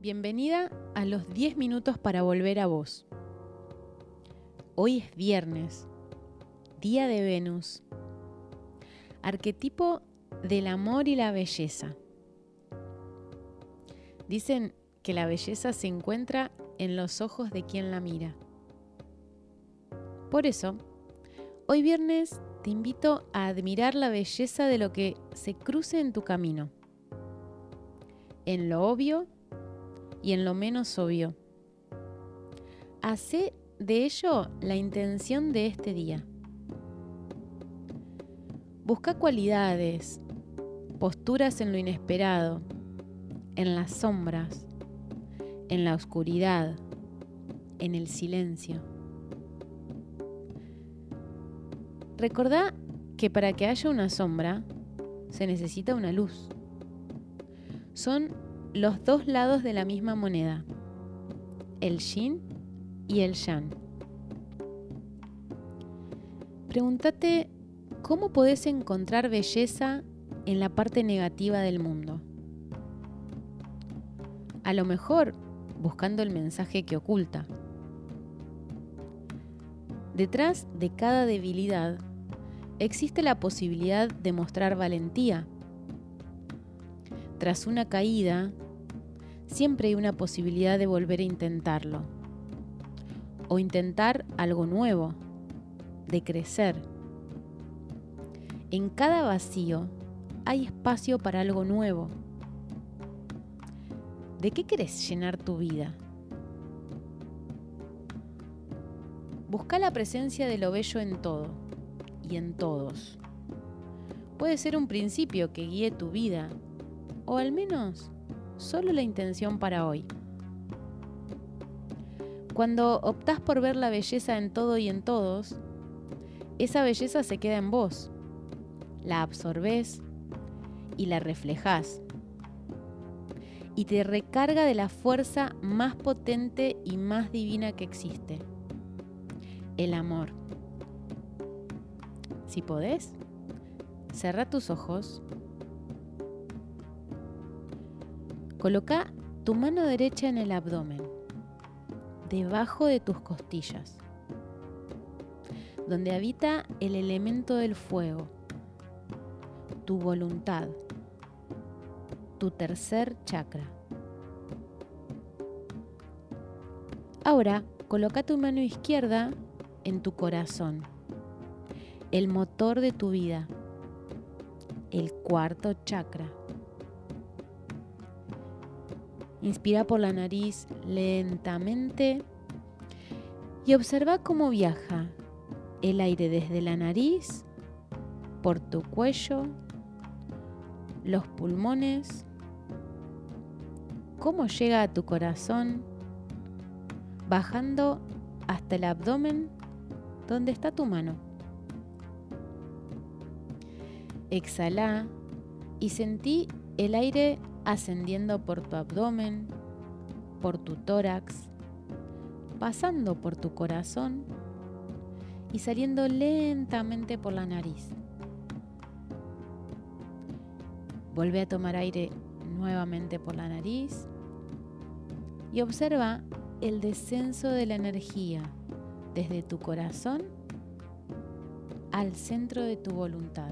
Bienvenida a los 10 minutos para volver a vos. Hoy es viernes, día de Venus, arquetipo del amor y la belleza. Dicen que la belleza se encuentra en los ojos de quien la mira. Por eso, hoy viernes te invito a admirar la belleza de lo que se cruce en tu camino, en lo obvio y en lo menos obvio. Hacé de ello la intención de este día. Busca cualidades, posturas en lo inesperado, en las sombras, en la oscuridad, en el silencio. Recordá que para que haya una sombra se necesita una luz. Son los dos lados de la misma moneda, el yin y el yang. Pregúntate cómo podés encontrar belleza en la parte negativa del mundo. A lo mejor buscando el mensaje que oculta. Detrás de cada debilidad existe la posibilidad de mostrar valentía tras una caída, siempre hay una posibilidad de volver a intentarlo. O intentar algo nuevo, de crecer. En cada vacío hay espacio para algo nuevo. ¿De qué querés llenar tu vida? Busca la presencia de lo bello en todo y en todos. Puede ser un principio que guíe tu vida o al menos solo la intención para hoy. Cuando optás por ver la belleza en todo y en todos, esa belleza se queda en vos, la absorbés y la reflejás. Y te recarga de la fuerza más potente y más divina que existe, el amor. Si podés, cerra tus ojos Coloca tu mano derecha en el abdomen, debajo de tus costillas, donde habita el elemento del fuego, tu voluntad, tu tercer chakra. Ahora, coloca tu mano izquierda en tu corazón, el motor de tu vida, el cuarto chakra. Inspira por la nariz lentamente y observa cómo viaja el aire desde la nariz, por tu cuello, los pulmones, cómo llega a tu corazón, bajando hasta el abdomen donde está tu mano. Exhala y sentí el aire ascendiendo por tu abdomen, por tu tórax, pasando por tu corazón y saliendo lentamente por la nariz. Vuelve a tomar aire nuevamente por la nariz y observa el descenso de la energía desde tu corazón al centro de tu voluntad.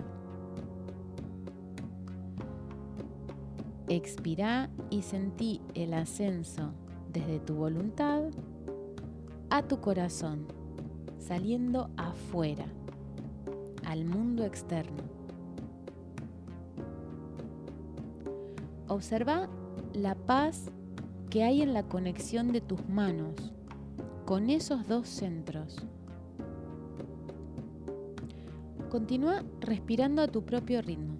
Expira y sentí el ascenso desde tu voluntad a tu corazón, saliendo afuera, al mundo externo. Observa la paz que hay en la conexión de tus manos con esos dos centros. Continúa respirando a tu propio ritmo.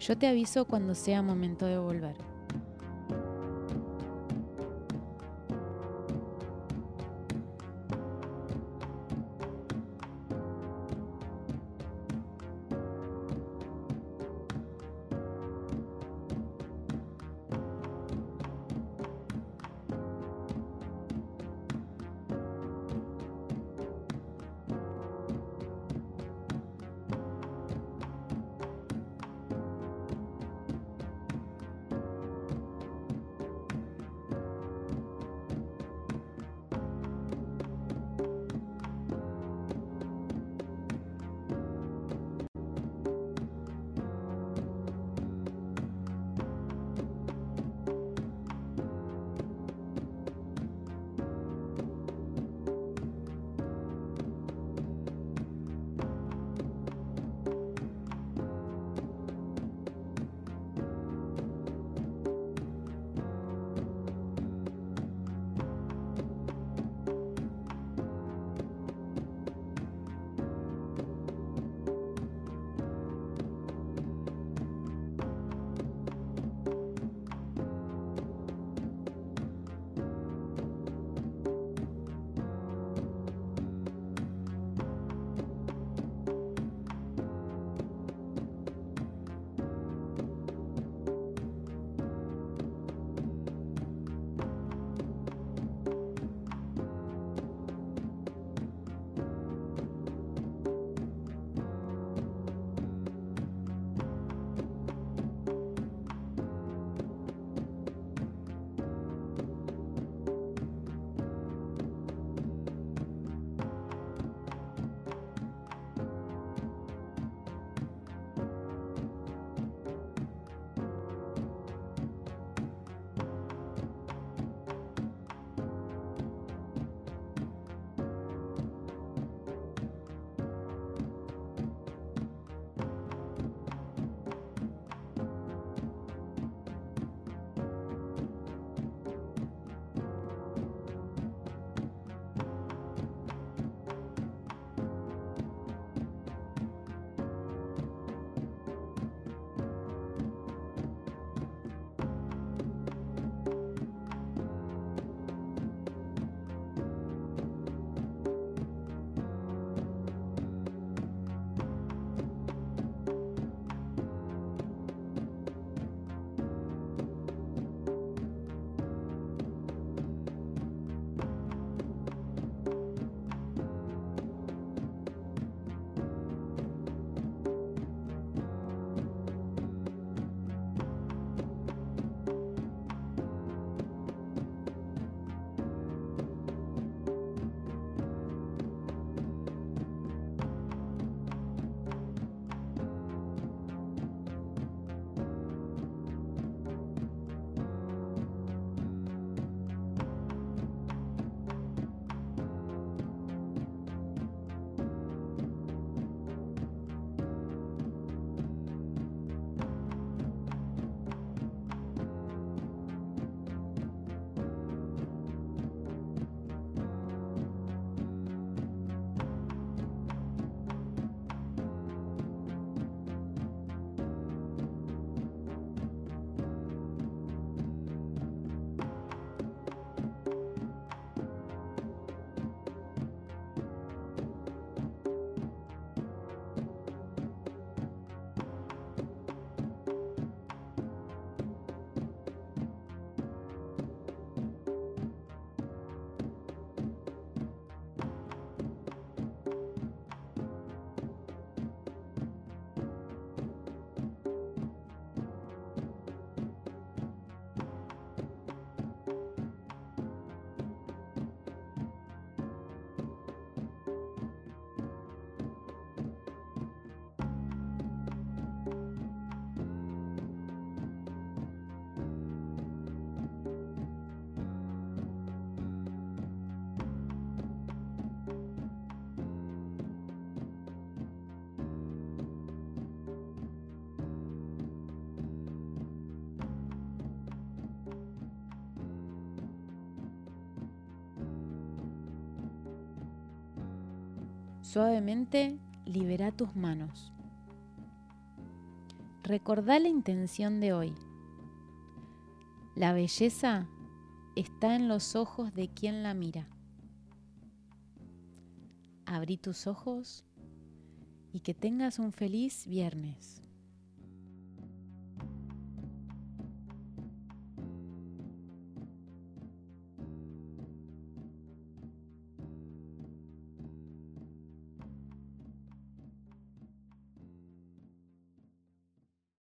Yo te aviso cuando sea momento de volver. Suavemente libera tus manos. Recordá la intención de hoy. La belleza está en los ojos de quien la mira. Abrí tus ojos y que tengas un feliz viernes.